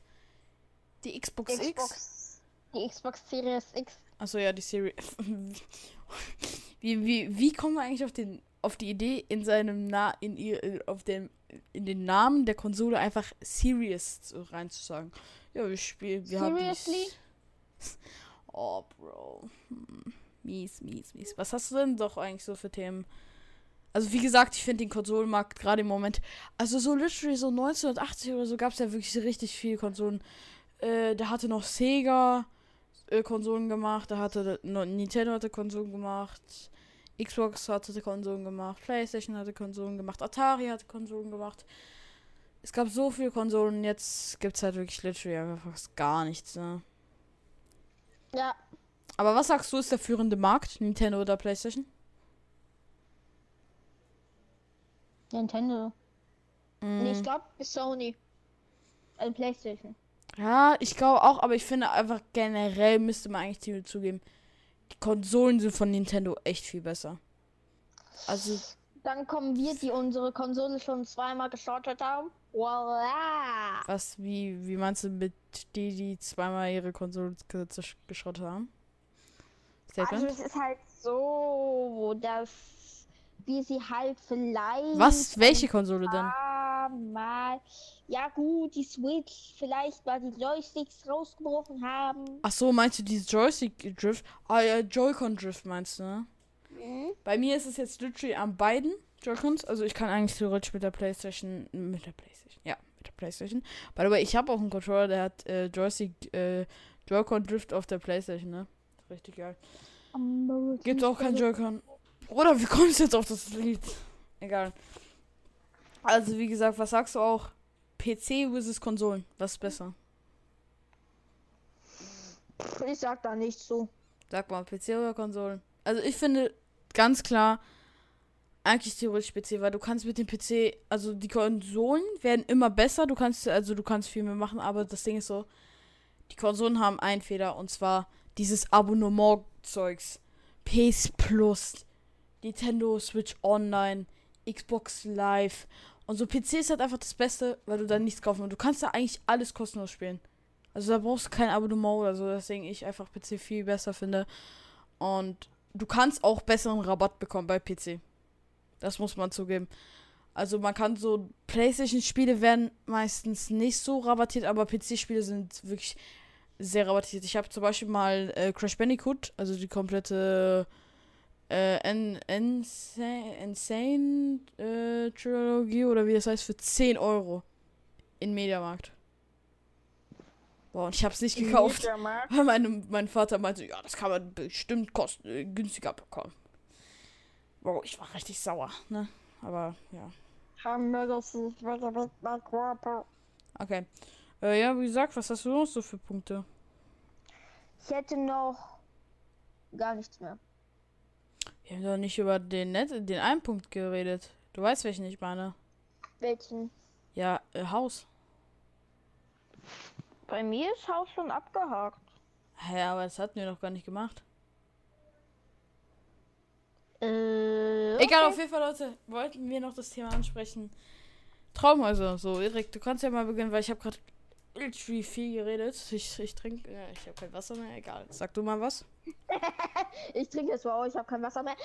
Die Xbox, X? Xbox. Die Xbox Series X. Achso, ja, die Serie. wie, wie, wie kommen wir eigentlich auf den auf die Idee in seinem Na in ihr auf dem in den Namen der Konsole einfach Serious reinzusagen? Ja, wir spielen, wir haben die Seriously? Oh, Bro. Hm. Mies, mies, mies. Was hast du denn doch eigentlich so für Themen? Also wie gesagt, ich finde den Konsolenmarkt gerade im Moment, also so literally so 1980 oder so gab es ja wirklich richtig viele Konsolen. Äh, da hatte noch Sega äh, Konsolen gemacht, da hatte Nintendo hatte Konsolen gemacht, Xbox hatte Konsolen gemacht, PlayStation hatte Konsolen gemacht, Atari hatte Konsolen gemacht. Es gab so viele Konsolen, jetzt gibt es halt wirklich literally einfach gar nichts, ne? Ja. Aber was sagst du, ist der führende Markt? Nintendo oder PlayStation? Nintendo. Mm. Nee, ich glaube Sony. Also PlayStation. Ja, ich glaube auch, aber ich finde einfach generell müsste man eigentlich ziemlich zugeben, die Konsolen sind von Nintendo echt viel besser. Also, Dann kommen wir, die unsere Konsole schon zweimal gestartet haben. Voila! was, wie, wie meinst du mit die, die zweimal ihre Konsole geschrottet haben? Also Statement? es ist halt so, dass wir sie halt vielleicht was? Welche Konsole denn? mal ja gut, die Switch vielleicht mal die Joysticks rausgebrochen haben. Ach so, meinst du dieses Joystick-Drift? Ah ja, Joy-Con-Drift meinst du, ne? Mhm. Bei mir ist es jetzt literally an beiden Joy-Cons. Also ich kann eigentlich theoretisch mit der Playstation. Mit der Playstation. Ja, mit der Playstation. By the way, ich habe auch einen Controller, der hat äh, Joystick, äh, Joy-Con Drift auf der Playstation, ne? Richtig geil. Gibt auch kein Joy-Con. Oder wie kommst du jetzt auf das Lied? Egal. Also wie gesagt, was sagst du auch? PC versus Konsolen. Was ist besser? Ich sag da nichts zu. Sag mal, PC oder Konsolen? Also ich finde ganz klar, eigentlich theoretisch PC, weil du kannst mit dem PC, also die Konsolen werden immer besser, du kannst, also du kannst viel mehr machen, aber das Ding ist so, die Konsolen haben einen Fehler und zwar dieses Abonnement-Zeugs. PS Plus, Nintendo Switch Online, Xbox Live. Und so PC ist halt einfach das Beste, weil du da nichts kaufen musst. Du kannst da eigentlich alles kostenlos spielen. Also da brauchst du kein Abonnement oder so, deswegen ich einfach PC viel besser finde. Und du kannst auch besseren Rabatt bekommen bei PC. Das muss man zugeben. Also man kann so PlayStation-Spiele werden meistens nicht so rabattiert, aber PC-Spiele sind wirklich sehr rabattiert. Ich habe zum Beispiel mal äh, Crash Bandicoot, also die komplette äh, Insane, Insane äh, Trilogie oder wie das heißt, für 10 Euro in Mediamarkt. Boah, und ich hab's nicht gekauft. Weil meine, mein Vater meinte, ja, das kann man bestimmt kosten, äh, günstiger bekommen. Boah, ich war richtig sauer, ne? Aber ja. Okay. Äh, ja, wie gesagt, was hast du noch so für Punkte? Ich hätte noch gar nichts mehr. Wir haben doch nicht über den, Net den einen Punkt geredet. Du weißt, welchen ich meine. Welchen? Ja, äh, Haus. Bei mir ist Haus schon abgehakt. Ja, aber das hatten wir noch gar nicht gemacht. Äh, Egal, okay. auf jeden Fall, Leute, wollten wir noch das Thema ansprechen. Traumhäuser. So, Erik, du kannst ja mal beginnen, weil ich habe gerade literally viel geredet. Ich, ich trinke, ja, ich habe kein Wasser mehr. Egal, sag du mal was. Ich trinke jetzt mal, oh, ich habe kein Wasser mehr.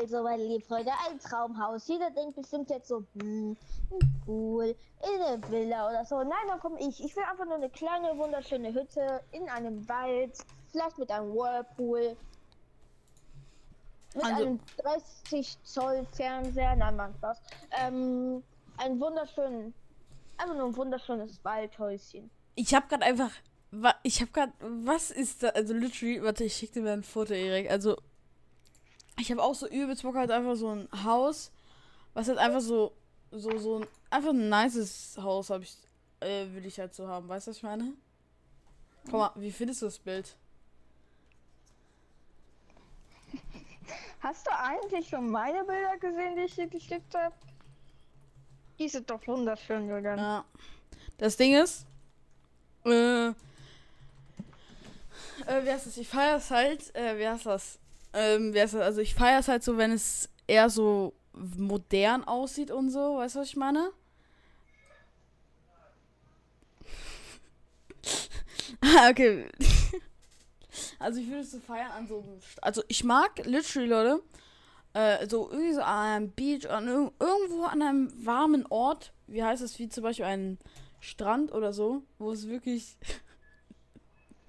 Also, meine lieben Freunde, ein Traumhaus. Jeder denkt bestimmt jetzt so, hm, ein Pool, in eine Villa oder so. Nein, dann komme ich. Ich will einfach nur eine kleine, wunderschöne Hütte in einem Wald, vielleicht mit einem Whirlpool. Mit Also- einem 30 Zoll Fernseher. Nein, Mann, Spaß. Ähm, ein wunderschönen, einfach nur ein wunderschönes Waldhäuschen. Ich habe gerade einfach, ich habe gerade, was ist da, also literally, warte, ich schicke dir mal ein Foto, Erik. Also, ich habe auch so übelst Bock halt einfach so ein Haus, was halt einfach so, so, so ein, einfach ein nices Haus habe ich, äh, will ich halt so haben. Weißt du, was ich meine? Guck mal, wie findest du das Bild? Hast du eigentlich schon meine Bilder gesehen, die ich dir geschickt habe? Die sind doch wunderschön, Julian. Ja. Das Ding ist, äh, äh, wie heißt das? Ich feiere es halt, äh, wie heißt das? Ähm, wie heißt das? Also ich feiere es halt so, wenn es eher so modern aussieht und so, weißt du, was ich meine? Ah, okay. Also ich würde es so feiern an so einem Also ich mag literally, Leute, äh, so irgendwie so an einem Beach, an irg irgendwo an einem warmen Ort, wie heißt es, wie zum Beispiel ein Strand oder so, wo es wirklich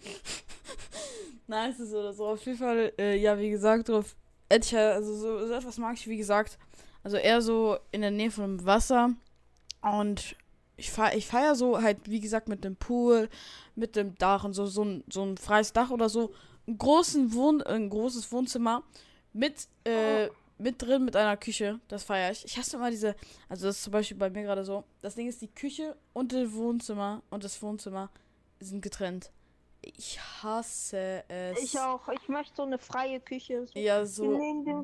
nice ist oder so. Auf jeden Fall, äh, ja, wie gesagt, drauf also so, so etwas mag ich, wie gesagt. Also eher so in der Nähe von dem Wasser. Und ich feier, ich feier so halt, wie gesagt, mit dem Pool, mit dem Dach und so, so ein, so ein freies Dach oder so. Ein, großen Wohn ein großes Wohnzimmer mit, äh, mit drin mit einer Küche. Das feiere ich. Ich hasse immer diese, also das ist zum Beispiel bei mir gerade so. Das Ding ist, die Küche und das Wohnzimmer und das Wohnzimmer sind getrennt. Ich hasse es. Ich auch. Ich möchte so eine freie Küche. So Ja, so.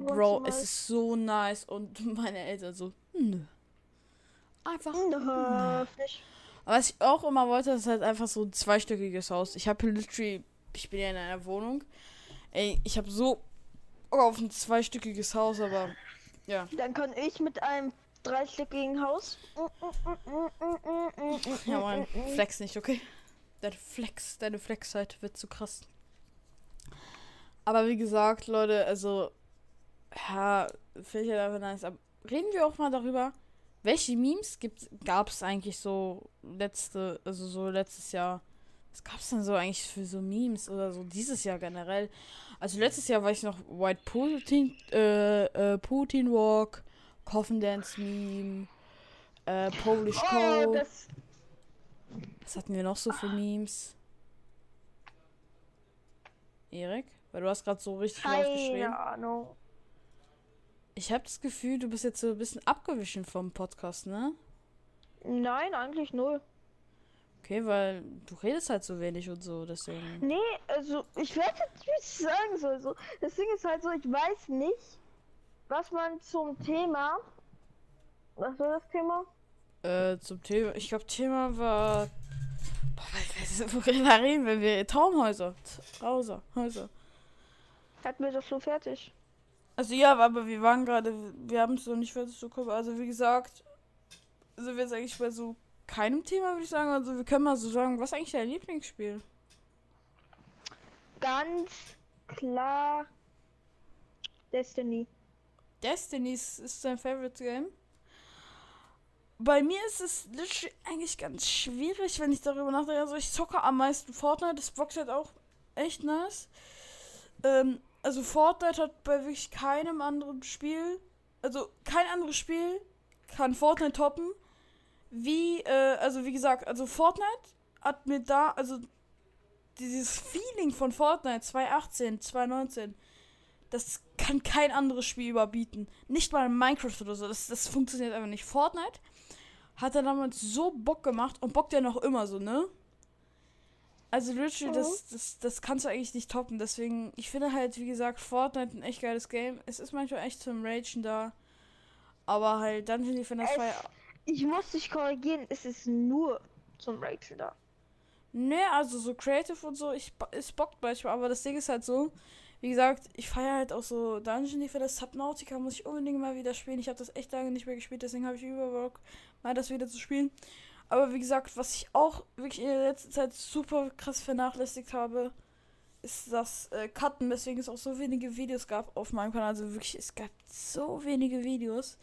Bro, es ist so nice und meine Eltern so, nö. Einfach. Nö, was ich auch immer wollte, ist halt einfach so ein zweistöckiges Haus. Ich habe literally, ich bin ja in einer Wohnung. Ey, ich habe so Auf ein zweistöckiges Haus, aber ja. Dann kann ich mit einem dreistöckigen Haus. Ja, mein Flex nicht, okay? Deine Flex, deine Flexzeit wird zu krass. Aber wie gesagt, Leute, also, ja, finde ich halt einfach nice. Aber reden wir auch mal darüber, welche Memes gab es eigentlich so letzte, also so letztes Jahr? Was gab es denn so eigentlich für so Memes oder so dieses Jahr generell? Also letztes Jahr weiß ich noch White Putin, äh, äh, Putin Walk, Coffin Dance Meme, äh, Polish Oh, Code. Was hatten wir noch so für Memes? Erik? Weil du hast gerade so richtig laut geschrien. Keine Ahnung. Ich habe das Gefühl, du bist jetzt so ein bisschen abgewichen vom Podcast, ne? Nein, eigentlich null. Okay, weil du redest halt so wenig und so, deswegen. Nee, also ich weiß jetzt nicht, wie ich sagen soll. So, das Ding ist halt so, ich weiß nicht, was man zum Thema. Was war das Thema? Äh, zum Thema. Ich glaube, Thema war. Boah, was- was- worüber reden wir? wir? Traumhäuser. Trauser, Häuser. Hatten wir doch so fertig. Also ja, aber wir waren gerade, wir haben es noch nicht fertig bekommen. Also wie gesagt, sind wir jetzt eigentlich bei so keinem Thema, würde ich sagen. Also wir können mal so sagen, was ist eigentlich dein Lieblingsspiel? Ganz klar Destiny. Destiny ist, ist dein Favorite Game? Bei mir ist es eigentlich ganz schwierig, wenn ich darüber nachdenke. Also ich zocke am meisten Fortnite, das Box halt auch echt nice. Ähm, also Fortnite hat bei wirklich keinem anderen Spiel, also kein anderes Spiel kann Fortnite toppen. Wie, äh, also wie gesagt, also Fortnite hat mir da, also dieses Feeling von Fortnite 2018, 2019, das kann kein anderes Spiel überbieten. Nicht mal Minecraft oder so, das, das funktioniert einfach nicht. Fortnite hat er damals so Bock gemacht und bockt ja noch immer so, ne? Also literally, das, das, das kannst du eigentlich nicht toppen. Deswegen, ich finde halt, wie gesagt, Fortnite ein echt geiles Game. Es ist manchmal echt zum Ragen da. Aber halt Dungeon Defender 2. Ich muss dich korrigieren, es ist nur zum Ragen da. Ne, also so Creative und so, ich, es bockt manchmal. Aber das Ding ist halt so, wie gesagt, ich feiere halt auch so Dungeon Defender Subnautica, muss ich unbedingt mal wieder spielen. Ich habe das echt lange nicht mehr gespielt, deswegen habe ich über Bock, mal das wieder zu spielen. Aber wie gesagt, was ich auch wirklich in der letzten Zeit super krass vernachlässigt habe, ist das äh, Cutten, weswegen es auch so wenige Videos gab auf meinem Kanal. Also wirklich, es gab so wenige Videos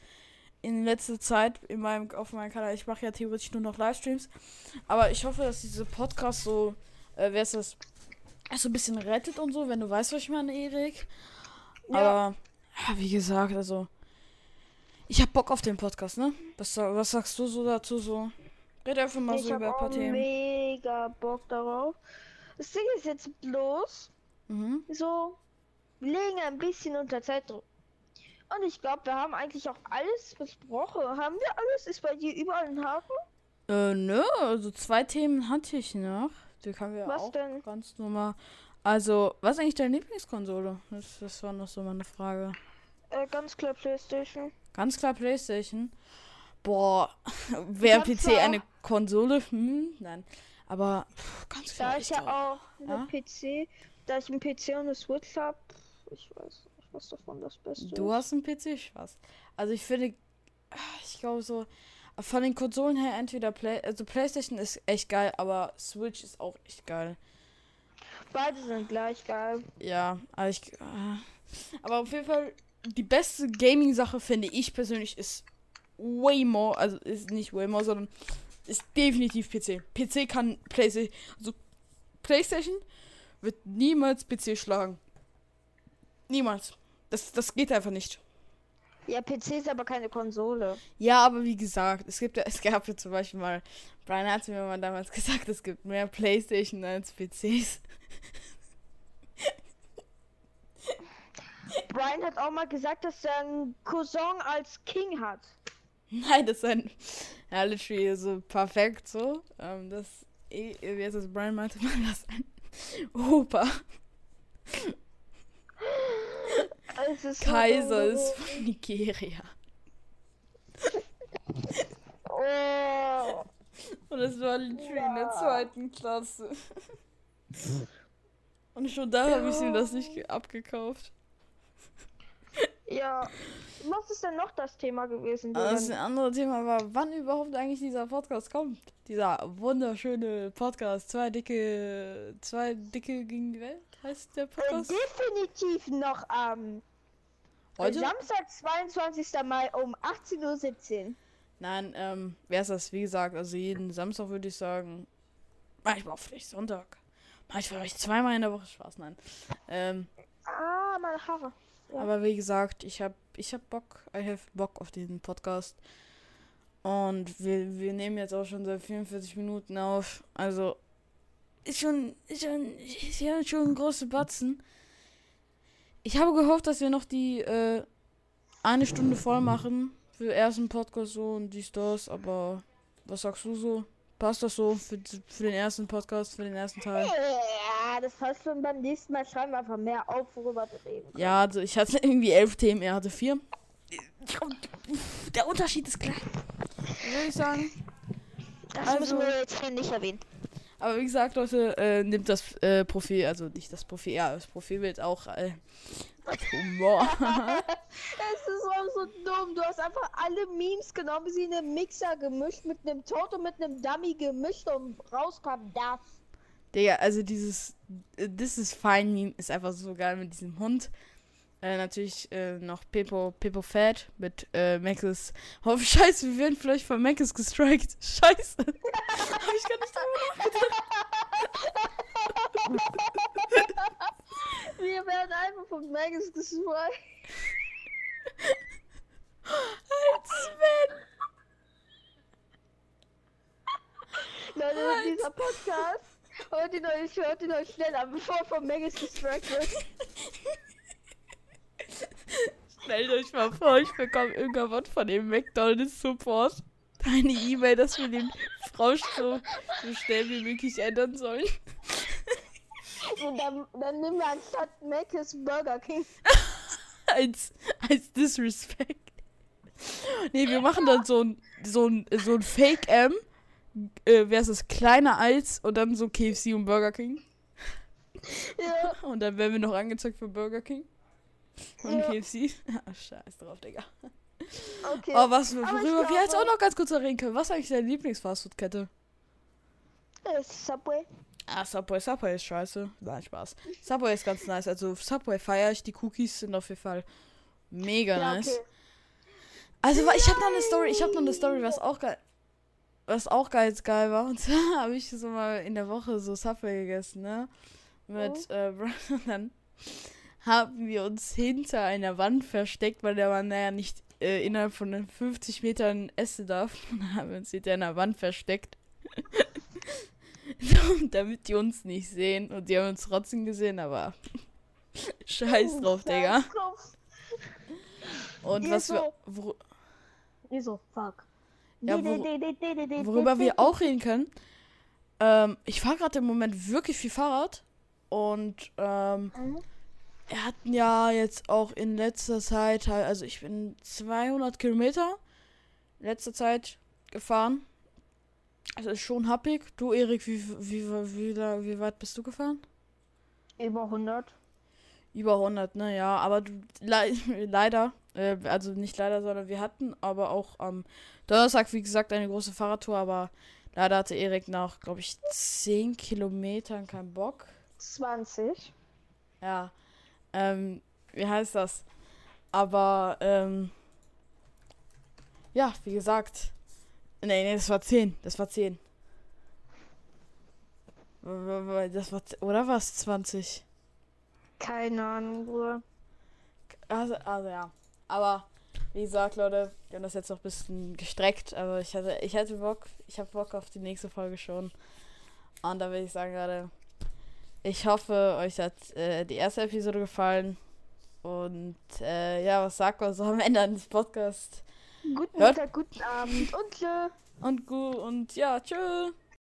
in letzter Zeit in meinem, auf meinem Kanal. Ich mache ja theoretisch nur noch Livestreams. Aber ich hoffe, dass diese Podcast so, äh, wer ist das, so ein bisschen rettet und so, wenn du weißt, was ich meine, Erik. Ja. Aber, ja, wie gesagt, also. Ich hab Bock auf den Podcast, ne? Was, was sagst du so dazu so? Red einfach mal ich so über ein paar Themen. mega Bock darauf. Das Ding ist jetzt bloß Mhm. so, wir legen ein bisschen unter Zeitdruck. Und ich glaube, wir haben eigentlich auch alles besprochen. Haben wir alles? Ist bei dir überall ein Haken? Äh, nö, also zwei Themen hatte ich noch. Die können wir Was auch denn? ganz normal. Also, was ist eigentlich deine Lieblingskonsole? Das, das war noch so meine Frage. Äh, ganz klar Playstation. Ganz klar PlayStation. Boah, wäre PC eine Konsole? Hm, nein. Aber pff, ganz klar. Da ich ja auch. eine Ja? PC, da ich einen PC und eine Switch habe, ich weiß nicht, was davon das Beste Du ist. hast einen PC, Spaß. Also ich finde, ah, ich glaube so, von den Konsolen her entweder Play, also PlayStation ist echt geil, aber Switch ist auch echt geil. Beide sind gleich geil. Ja, also ich, äh, aber auf jeden Fall die beste Gaming-Sache finde ich persönlich ist way more, also ist nicht way more, sondern ist definitiv PC. PC kann PlayStation, also PlayStation wird niemals PC schlagen. Niemals. Das, das geht einfach nicht. Ja, PC ist aber keine Konsole. Ja, aber wie gesagt, es gibt ja, es gab ja zum Beispiel mal, Brian hat mir mal damals gesagt, es gibt mehr Playstation als PCs. Brian hat auch mal gesagt, dass er einen Cousin als King hat. Nein, das ist ein, ja, literally so perfekt so. Ähm, das, wie heißt das, Brian meinte mal, das ein Opa. Es ist so Kaiser dumm. ist von Nigeria. Oh. Und das war literally in der zweiten Klasse. Und schon da habe ich ihm das nicht ge- abgekauft. Ja. Was ist denn noch das Thema gewesen? Das Julian? andere Thema war, wann überhaupt eigentlich dieser Podcast kommt. Dieser wunderschöne Podcast. Zwei dicke, zwei dicke gegen die Welt heißt der Äh, Podcast. definitiv noch am Heute? Samstag, 22. Mai um 18.17 Uhr. Nein, ähm, wer ist das? Wie gesagt, also jeden Samstag würde ich sagen. Manchmal auch vielleicht Sonntag. Manchmal vielleicht zweimal in der Woche Spaß, nein. Ähm, Ah, meine Haare. Ja. aber wie gesagt, ich hab, ich hab Bock, I have Bock auf diesen Podcast. Und wir, wir nehmen jetzt auch schon seit 44 Minuten auf. Also, ist schon, ist schon, ist ja schon ein großer Batzen. Ich habe gehofft, dass wir noch die, äh, eine Stunde voll machen für den ersten Podcast so und dies, das, aber was sagst du so? Passt das so für, für den ersten Podcast, für den ersten Teil? Ja, das heißt schon beim nächsten Mal schreiben wir einfach mehr auf, worüber wir reden. können. Ja, also ich hatte irgendwie elf Themen, er hatte vier. Der Unterschied ist klein. Würde ich sagen. Das also- müssen wir jetzt hier nicht erwähnen. Aber wie gesagt, Leute, äh, nimmt das äh, Profil, also nicht das Profil, ja, das Profilbild auch äh, als Humor. Es ist auch so dumm. Du hast einfach alle Memes genommen, sie in einem Mixer gemischt, mit einem Tod und mit einem Dummy gemischt und rauskam das. Digga, also dieses äh, This is fine Meme ist einfach so geil mit diesem Hund. Äh, natürlich äh, noch Pepo, Pepo Fat mit äh, Maxis. Oh, scheiße, wir werden vielleicht von Maxis gestrikt. Scheiße. Hab ich gar nicht drüber einfach von Magus destroyed. nachgedacht. Sven. Leute, Halt. dieser Podcast. Hört ihn euch, hört ihn euch schnell an, bevor von Magus distracted wird. Stellt euch mal vor, ich bekomme irgendwann von dem McDonald's Support eine E-Mail, dass wir den Frosch so, so schnell wie möglich ändern sollen. Und dann, dann nehmen wir anstatt Magus Burger King. als, als Disrespect. Nee, wir machen dann so ein, so ein, so ein Fake-M. Äh, wer ist es? Kleiner als und dann so KFC und Burger King. Ja, Und dann werden wir noch angezeigt für Burger King. Und Ja. KFC. Ah, scheiß drauf, Digga. okay. Oh, was, worüber wir jetzt auch glaube- noch ganz kurz reden können. Was ist eigentlich deine Lieblingsfastfood-Kette? Äh, Subway. Ah, Subway. Subway ist scheiße. Nein, Spaß. Subway ist ganz nice. Also, Subway feiere ich. Die Cookies sind auf jeden Fall mega Ja, nice. okay. Also ich habe noch eine Story, ich habe noch eine Story, was auch geil, was auch ganz geil war. Und zwar habe ich so mal in der Woche so Subway gegessen, ne? Mit äh, Brian und dann haben wir uns hinter einer Wand versteckt, weil der Mann naja nicht äh, innerhalb von den 50 Metern essen darf. Und dann haben wir uns hinter einer Wand versteckt. damit die uns nicht sehen. Und die haben uns trotzdem gesehen, aber scheiß drauf, Digga. Scheiß drauf. Und Ihr was wir, so- wor Ich so, fuck. Ja, wor- worüber wir auch reden können. Ähm, ich fahre gerade im Moment wirklich viel Fahrrad. Und ähm, Mhm. wir hatten ja jetzt auch in letzter Zeit, halt- also ich bin 200 Kilometer in letzter Zeit gefahren. Das ist schon happig. Du, Erik, wie, wie, wie, wie, wie weit bist du gefahren? Über 100. Über 100, ne, ja, aber du, le leider, äh, also nicht leider, sondern wir hatten aber auch am Donnerstag, wie gesagt, eine große Fahrradtour, aber leider hatte Erik nach, glaube ich, 10 Kilometern keinen Bock. 20. Ja, ähm, wie heißt das? Aber, ähm, ja, wie gesagt, nee, nee, das war 10, das war 10. W- w- w- Das war, oder war es 20? Keine Ahnung, Bruder. Also, also ja. Aber wie gesagt, Leute, wir haben das jetzt noch ein bisschen gestreckt. Aber ich hatte, ich hatte Bock, ich habe Bock auf die nächste Folge schon. Und da will ich sagen gerade, ich hoffe, euch hat äh, die erste Episode gefallen. Und äh, ja, was sagt man so am Ende des Podcasts? Guten Hört- Mittag, guten Abend und tschö. Und und ja, tschüss.